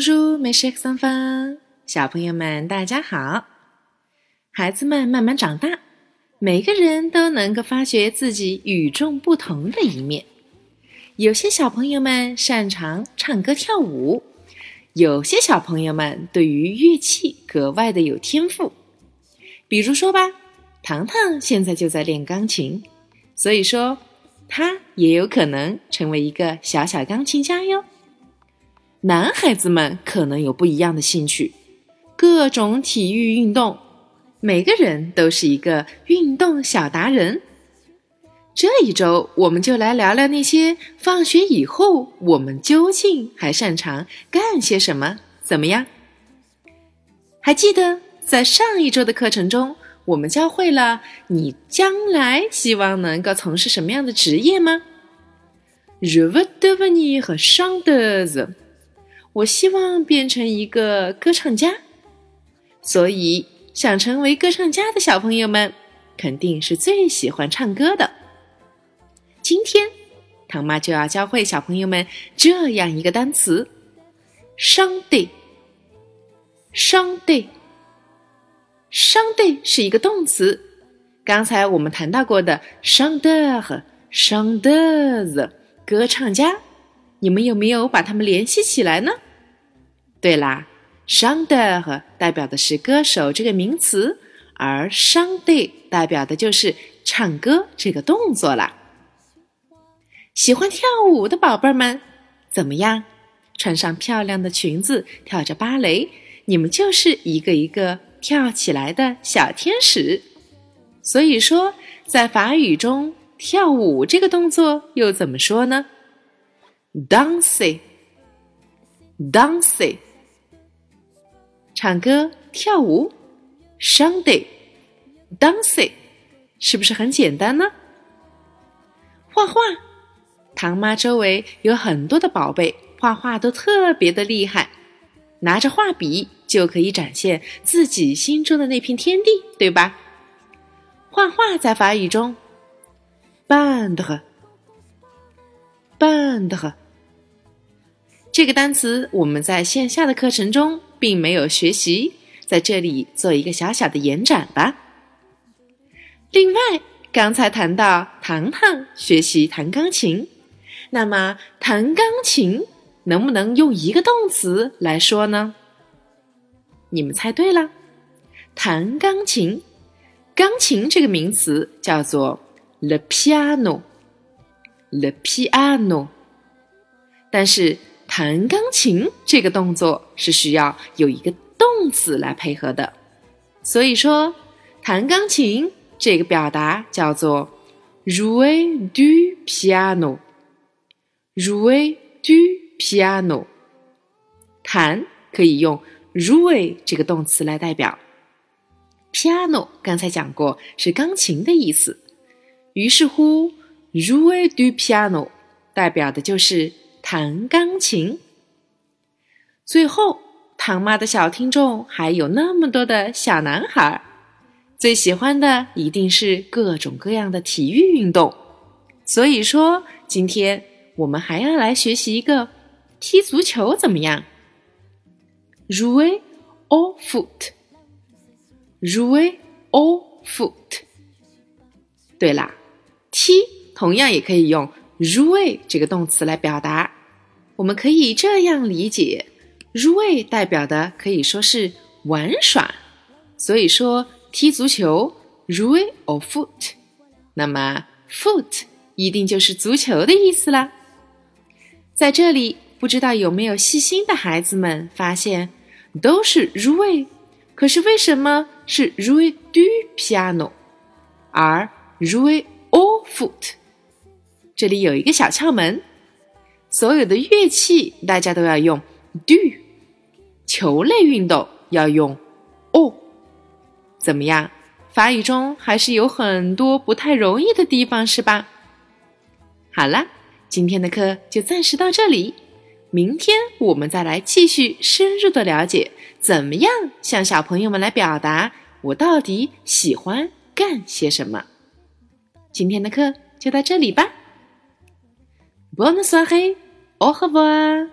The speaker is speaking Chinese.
是桑芳，小朋友们大家好。孩子们慢慢长大，每个人都能够发掘自己与众不同的一面。有些小朋友们擅长唱歌跳舞，有些小朋友们对于乐器格外的有天赋。比如说吧，糖糖现在就在练钢琴，所以说他也有可能成为一个小小钢琴家哟。男孩子们可能有不一样的兴趣，各种体育运动，每个人都是一个运动小达人。这一周，我们就来聊聊那些放学以后我们究竟还擅长干些什么，怎么样？还记得在上一周的课程中，我们教会了你将来希望能够从事什么样的职业吗？Je veux devenir chanteuse。我希望变成一个歌唱家，所以想成为歌唱家的小朋友们肯定是最喜欢唱歌的。今天，唐妈就要教会小朋友们这样一个单词 s h a n d y s h a n d y s h a n d y 是一个动词。刚才我们谈到过的 shander 和 chanteuse 歌唱家，你们有没有把它们联系起来呢？对啦，chanteur 代表的是歌手这个名词，而 chanter 代表的就是唱歌这个动作啦。喜欢跳舞的宝贝儿们，怎么样？穿上漂亮的裙子，跳着芭蕾，你们就是一个一个跳起来的小天使。所以说，在法语中，跳舞这个动作又怎么说呢？dancing，dancing。唱歌、跳舞，Sunday，dancing，是不是很简单呢？画画，唐妈周围有很多的宝贝，画画都特别的厉害，拿着画笔就可以展现自己心中的那片天地，对吧？画画在法语中，band，band，这个单词我们在线下的课程中。并没有学习，在这里做一个小小的延展吧。另外，刚才谈到糖糖学习弹钢琴，那么弹钢琴能不能用一个动词来说呢？你们猜对了，弹钢琴，钢琴这个名词叫做 the piano，the piano，但是。弹钢琴这个动作是需要有一个动词来配合的，所以说弹钢琴这个表达叫做 jouer du piano，jouer du piano。弹可以用 jouer 这个动词来代表，piano 刚才讲过是钢琴的意思，于是乎 jouer du piano 代表的就是。弹钢琴。最后，唐妈的小听众还有那么多的小男孩，最喜欢的一定是各种各样的体育运动。所以说，今天我们还要来学习一个踢足球，怎么样？Jouer au foot，Jouer au foot。对啦，踢同样也可以用 jouer 这个动词来表达。我们可以这样理解，jouer 代表的可以说是玩耍，所以说踢足球 jouer au foot，那么 foot 一定就是足球的意思啦。在这里，不知道有没有细心的孩子们发现，都是 jouer，可是为什么是 jouer du piano，而 jouer au foot？这里有一个小窍门。所有的乐器大家都要用 do，球类运动要用 o，怎么样？法语中还是有很多不太容易的地方，是吧？好了，今天的课就暂时到这里，明天我们再来继续深入的了解，怎么样向小朋友们来表达我到底喜欢干些什么。今天的课就到这里吧。Bonne soirée, au revoir